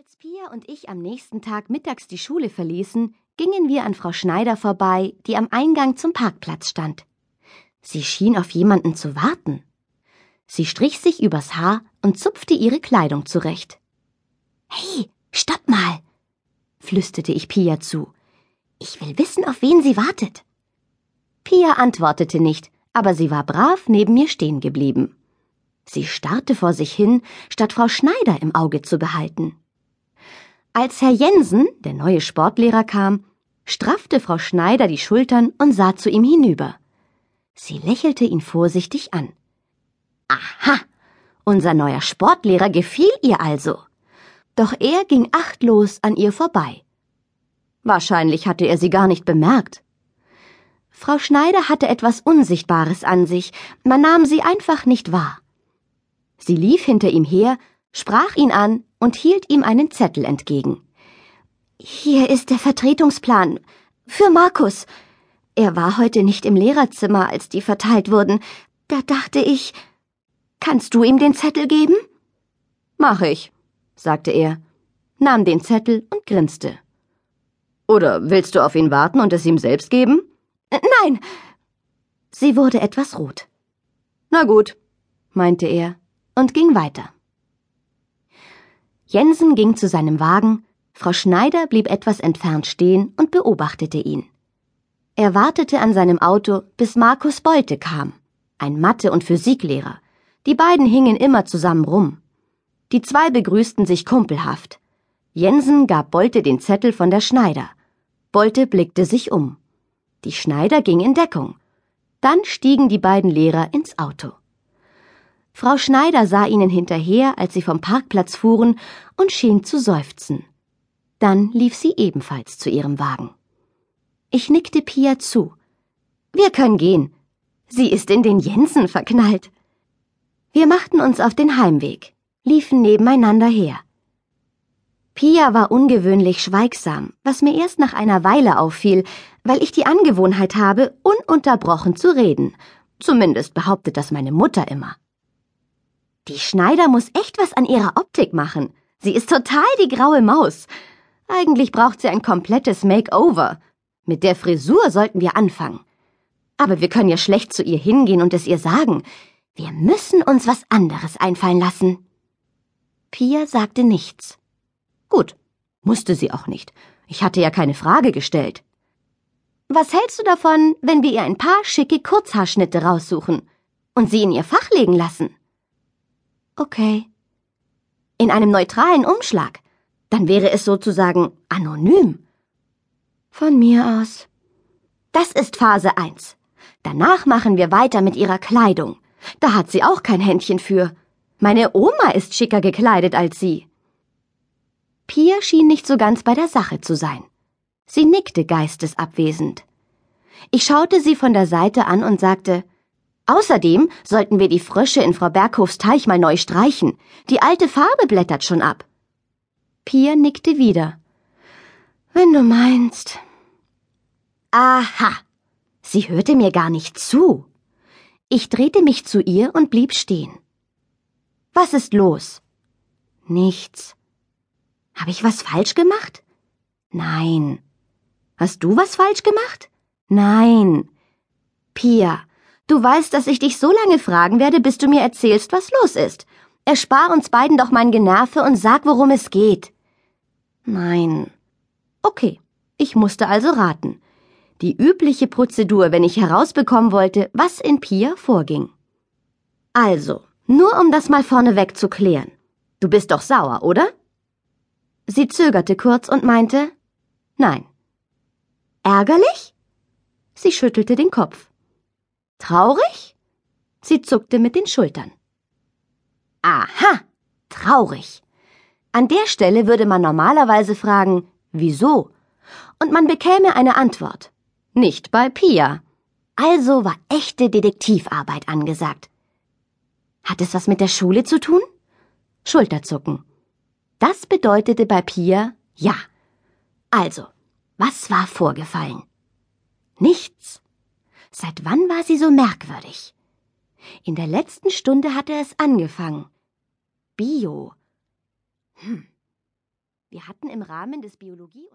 Als Pia und ich am nächsten Tag mittags die Schule verließen, gingen wir an Frau Schneider vorbei, die am Eingang zum Parkplatz stand. Sie schien auf jemanden zu warten. Sie strich sich übers Haar und zupfte ihre Kleidung zurecht. Hey, stopp mal, flüsterte ich Pia zu. Ich will wissen, auf wen sie wartet. Pia antwortete nicht, aber sie war brav neben mir stehen geblieben. Sie starrte vor sich hin, statt Frau Schneider im Auge zu behalten. Als Herr Jensen, der neue Sportlehrer, kam, straffte Frau Schneider die Schultern und sah zu ihm hinüber. Sie lächelte ihn vorsichtig an. Aha, unser neuer Sportlehrer gefiel ihr also. Doch er ging achtlos an ihr vorbei. Wahrscheinlich hatte er sie gar nicht bemerkt. Frau Schneider hatte etwas Unsichtbares an sich, man nahm sie einfach nicht wahr. Sie lief hinter ihm her, sprach ihn an und hielt ihm einen Zettel entgegen. Hier ist der Vertretungsplan. Für Markus. Er war heute nicht im Lehrerzimmer, als die verteilt wurden. Da dachte ich, kannst du ihm den Zettel geben? Mach ich, sagte er, nahm den Zettel und grinste. Oder willst du auf ihn warten und es ihm selbst geben? Nein. Sie wurde etwas rot. Na gut, meinte er und ging weiter. Jensen ging zu seinem Wagen, Frau Schneider blieb etwas entfernt stehen und beobachtete ihn. Er wartete an seinem Auto, bis Markus Beute kam, ein Mathe- und Physiklehrer. Die beiden hingen immer zusammen rum. Die zwei begrüßten sich kumpelhaft. Jensen gab Bolte den Zettel von der Schneider. Bolte blickte sich um. Die Schneider ging in Deckung. Dann stiegen die beiden Lehrer ins Auto. Frau Schneider sah ihnen hinterher, als sie vom Parkplatz fuhren, und schien zu seufzen. Dann lief sie ebenfalls zu ihrem Wagen. Ich nickte Pia zu. Wir können gehen. Sie ist in den Jensen verknallt. Wir machten uns auf den Heimweg, liefen nebeneinander her. Pia war ungewöhnlich schweigsam, was mir erst nach einer Weile auffiel, weil ich die Angewohnheit habe, ununterbrochen zu reden. Zumindest behauptet das meine Mutter immer. Die Schneider muss echt was an ihrer Optik machen. Sie ist total die graue Maus. Eigentlich braucht sie ein komplettes Makeover. Mit der Frisur sollten wir anfangen. Aber wir können ja schlecht zu ihr hingehen und es ihr sagen. Wir müssen uns was anderes einfallen lassen. Pia sagte nichts. Gut, musste sie auch nicht. Ich hatte ja keine Frage gestellt. Was hältst du davon, wenn wir ihr ein paar schicke Kurzhaarschnitte raussuchen und sie in ihr Fach legen lassen? Okay. In einem neutralen Umschlag. Dann wäre es sozusagen anonym. Von mir aus. Das ist Phase 1. Danach machen wir weiter mit ihrer Kleidung. Da hat sie auch kein Händchen für. Meine Oma ist schicker gekleidet als sie. Pia schien nicht so ganz bei der Sache zu sein. Sie nickte geistesabwesend. Ich schaute sie von der Seite an und sagte, Außerdem sollten wir die Frösche in Frau Berghofs Teich mal neu streichen. Die alte Farbe blättert schon ab. Pia nickte wieder. Wenn du meinst. Aha. Sie hörte mir gar nicht zu. Ich drehte mich zu ihr und blieb stehen. Was ist los? Nichts. Habe ich was falsch gemacht? Nein. Hast du was falsch gemacht? Nein. Pia, Du weißt, dass ich dich so lange fragen werde, bis du mir erzählst, was los ist. Erspar uns beiden doch mein Generve und sag, worum es geht. Nein. Okay, ich musste also raten. Die übliche Prozedur, wenn ich herausbekommen wollte, was in Pia vorging. Also, nur um das mal vorneweg zu klären. Du bist doch sauer, oder? Sie zögerte kurz und meinte, nein. Ärgerlich? Sie schüttelte den Kopf. Traurig? Sie zuckte mit den Schultern. Aha, traurig. An der Stelle würde man normalerweise fragen, wieso? Und man bekäme eine Antwort. Nicht bei Pia. Also war echte Detektivarbeit angesagt. Hat es was mit der Schule zu tun? Schulterzucken. Das bedeutete bei Pia ja. Also, was war vorgefallen? Nichts. Seit wann war sie so merkwürdig? In der letzten Stunde hatte es angefangen. Bio. Hm. Wir hatten im Rahmen des Biologie